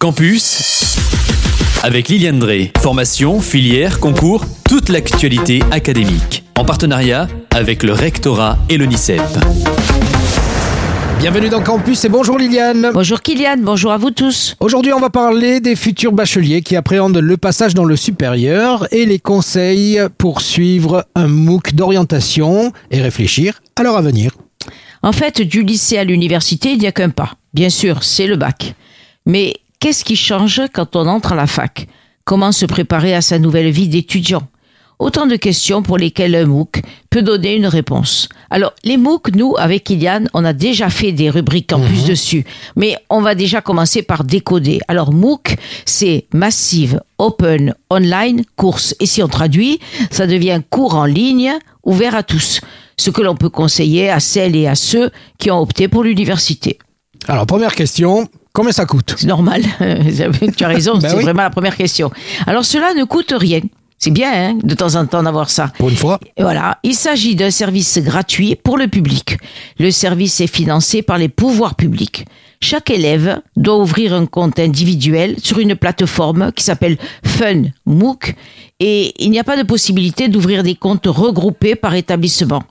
Campus avec Liliane Drey. Formation, filière, concours, toute l'actualité académique. En partenariat avec le rectorat et l'ONICEP. Bienvenue dans Campus et bonjour Liliane. Bonjour Kylian, bonjour à vous tous. Aujourd'hui, on va parler des futurs bacheliers qui appréhendent le passage dans le supérieur et les conseils pour suivre un MOOC d'orientation et réfléchir à leur avenir. En fait, du lycée à l'université, il n'y a qu'un pas. Bien sûr, c'est le bac. Mais qu'est-ce qui change quand on entre à la fac? Comment se préparer à sa nouvelle vie d'étudiant? Autant de questions pour lesquelles un MOOC peut donner une réponse. Alors, les MOOC, nous, avec Kylian, on a déjà fait des rubriques en plus dessus. Mais on va déjà commencer par décoder. Alors, MOOC, c'est Massive Open Online Course. Et si on traduit, ça devient cours en ligne, ouvert à tous. Ce que l'on peut conseiller à celles et à ceux qui ont opté pour l'université. Alors, première question, combien ça coûte C'est normal. tu as raison, Ben c'est oui. vraiment la première question. Alors cela ne coûte rien. C'est bien hein, de temps en temps d'avoir ça. Pour une fois Et Voilà, il s'agit d'un service gratuit pour le public. Le service est financé par les pouvoirs publics. Chaque élève doit ouvrir un compte individuel sur une plateforme qui s'appelle Fun MOOC et il n'y a pas de possibilité d'ouvrir des comptes regroupés par établissement.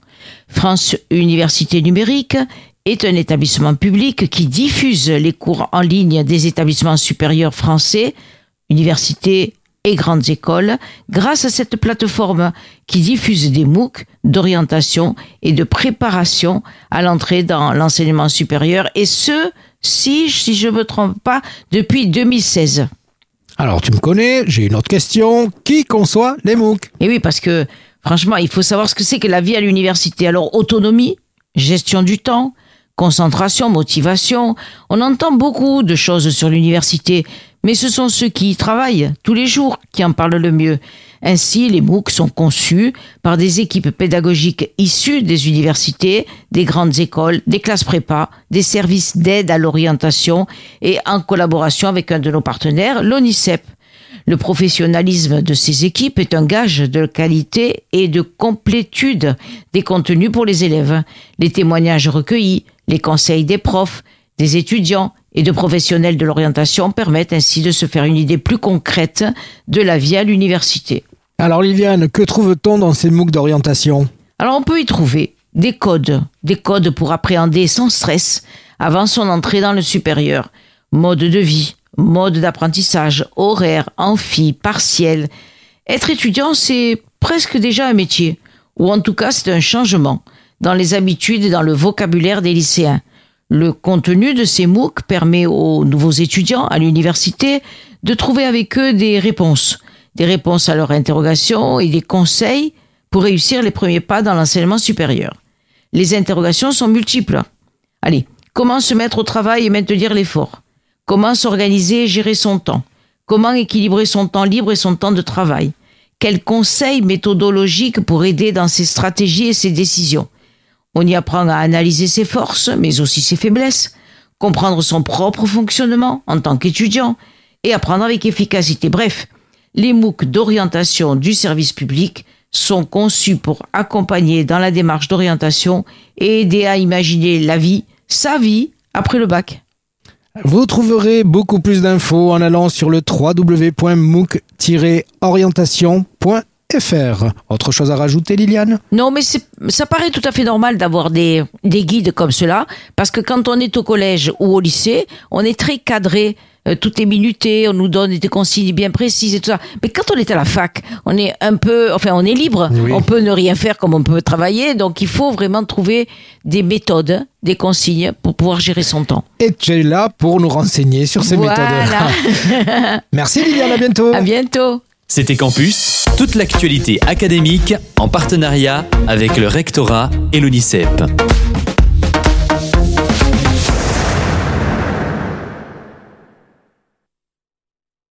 France Université Numérique est un établissement public qui diffuse les cours en ligne des établissements supérieurs français, universités et grandes écoles, grâce à cette plateforme qui diffuse des MOOC d'orientation et de préparation à l'entrée dans l'enseignement supérieur, et ce, si, si je ne me trompe pas, depuis 2016. Alors, tu me connais, j'ai une autre question. Qui conçoit les MOOC? Et oui, parce que franchement, il faut savoir ce que c'est que la vie à l'université. Alors, autonomie, gestion du temps, concentration, motivation. On entend beaucoup de choses sur l'université, mais ce sont ceux qui y travaillent tous les jours qui en parlent le mieux. Ainsi, les MOOC sont conçus par des équipes pédagogiques issues des universités, des grandes écoles, des classes prépa, des services d'aide à l'orientation et en collaboration avec un de nos partenaires, l'ONICEP. Le professionnalisme de ces équipes est un gage de qualité et de complétude des contenus pour les élèves. Les témoignages recueillis, les conseils des profs, des étudiants et de professionnels de l'orientation permettent ainsi de se faire une idée plus concrète de la vie à l'université. Alors Liliane, que trouve-t-on dans ces MOOC d'orientation? Alors on peut y trouver des codes, des codes pour appréhender sans stress avant son entrée dans le supérieur, mode de vie, mode d'apprentissage, horaire, amphi, partiel. Être étudiant, c'est presque déjà un métier, ou en tout cas c'est un changement dans les habitudes et dans le vocabulaire des lycéens. Le contenu de ces MOOC permet aux nouveaux étudiants à l'université de trouver avec eux des réponses, des réponses à leurs interrogations et des conseils pour réussir les premiers pas dans l'enseignement supérieur. Les interrogations sont multiples. Allez, comment se mettre au travail et maintenir l'effort? Comment s'organiser et gérer son temps? Comment équilibrer son temps libre et son temps de travail? Quels conseils méthodologiques pour aider dans ses stratégies et ses décisions? On y apprend à analyser ses forces, mais aussi ses faiblesses, comprendre son propre fonctionnement en tant qu'étudiant et apprendre avec efficacité. Bref, les MOOC d'orientation du service public sont conçus pour accompagner dans la démarche d'orientation et aider à imaginer la vie, sa vie, après le bac. Vous trouverez beaucoup plus d'infos en allant sur le www.mooc-orientation.fr. Autre chose à rajouter Liliane? Non, mais ça paraît tout à fait normal d'avoir des guides comme cela, parce que quand on est au collège ou au lycée, on est très cadré, euh, tout est minuté, on nous donne des consignes bien précises et tout ça. Mais quand on est à la fac, on est un peu, enfin, on est libre, Oui. on peut ne rien faire comme on peut travailler, donc il faut vraiment trouver des méthodes, des consignes pour pouvoir gérer son temps. Et tu es là pour nous renseigner sur ces méthodes-là. Voilà. Merci Liliane, à bientôt. à bientôt. C'était Campus, toute l'actualité académique en partenariat avec le rectorat et l'ONICEP.